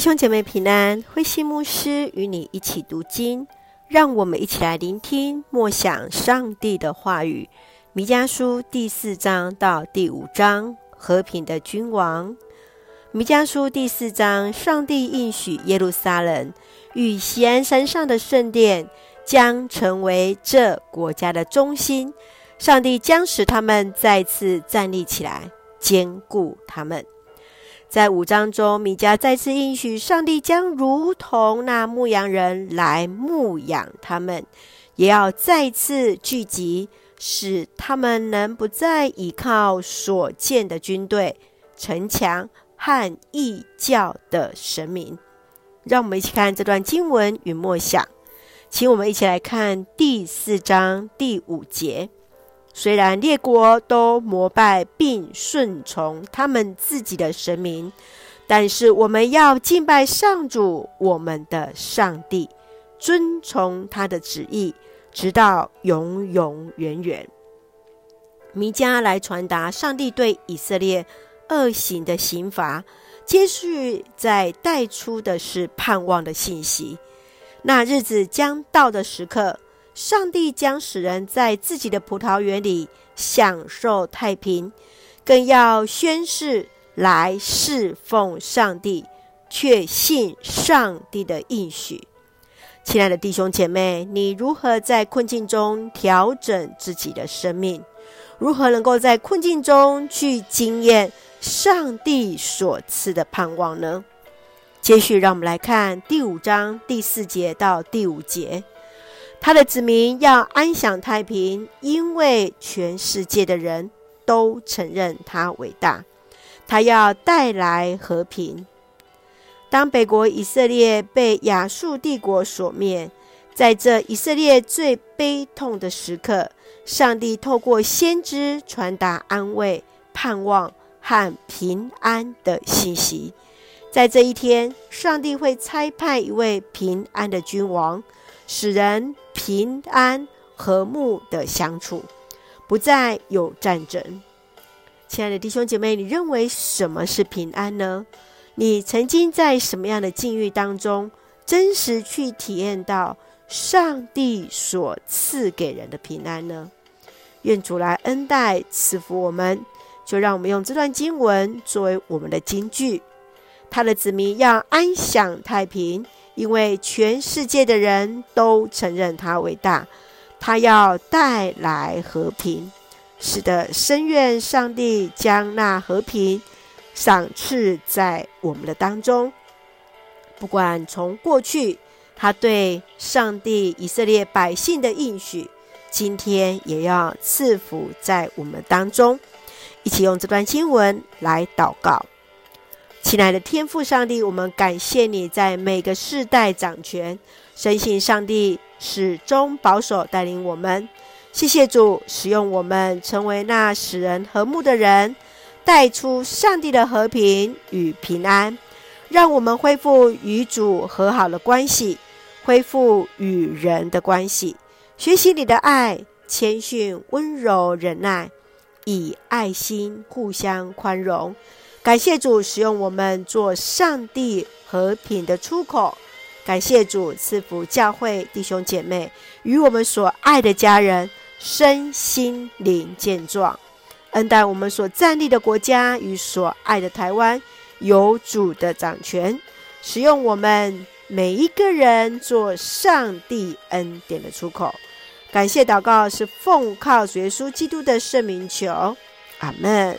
兄姐妹平安，慧馨牧师与你一起读经，让我们一起来聆听默想上帝的话语。弥迦书第四章到第五章，和平的君王。弥迦书第四章，上帝应许耶路撒冷与锡安山上的圣殿将成为这国家的中心，上帝将使他们再次站立起来，坚固他们。在五章中，米迦再次应许，上帝将如同那牧羊人来牧养他们，也要再次聚集，使他们能不再依靠所建的军队、城墙和异教的神明。让我们一起看这段经文与默想，请我们一起来看第四章第五节。虽然列国都膜拜并顺从他们自己的神明，但是我们要敬拜上主，我们的上帝，遵从他的旨意，直到永永远远。弥迦来传达上帝对以色列恶行的刑罚，接续在带出的是盼望的信息。那日子将到的时刻。上帝将使人在自己的葡萄园里享受太平，更要宣誓来侍奉上帝，确信上帝的应许。亲爱的弟兄姐妹，你如何在困境中调整自己的生命？如何能够在困境中去经验上帝所赐的盼望呢？接续，让我们来看第五章第四节到第五节。他的子民要安享太平，因为全世界的人都承认他伟大。他要带来和平。当北国以色列被亚述帝国所灭，在这以色列最悲痛的时刻，上帝透过先知传达安慰、盼望和平安的信息。在这一天，上帝会差派一位平安的君王。使人平安和睦的相处，不再有战争。亲爱的弟兄姐妹，你认为什么是平安呢？你曾经在什么样的境遇当中，真实去体验到上帝所赐给人的平安呢？愿主来恩待赐福我们，就让我们用这段经文作为我们的金句。他的子民要安享太平。因为全世界的人都承认他伟大，他要带来和平。是的，深愿上帝将那和平赏赐在我们的当中。不管从过去他对上帝以色列百姓的应许，今天也要赐福在我们当中。一起用这段经文来祷告。亲爱的天父上帝，我们感谢你在每个世代掌权，深信上帝始终保守带领我们。谢谢主使用我们成为那使人和睦的人，带出上帝的和平与平安，让我们恢复与主和好的关系，恢复与人的关系，学习你的爱，谦逊、温柔、忍耐，以爱心互相宽容。感谢主使用我们做上帝和平的出口，感谢主赐福教会弟兄姐妹与我们所爱的家人身心灵健壮，恩待我们所站立的国家与所爱的台湾有主的掌权，使用我们每一个人做上帝恩典的出口。感谢祷告是奉靠主耶稣基督的圣名求，阿门。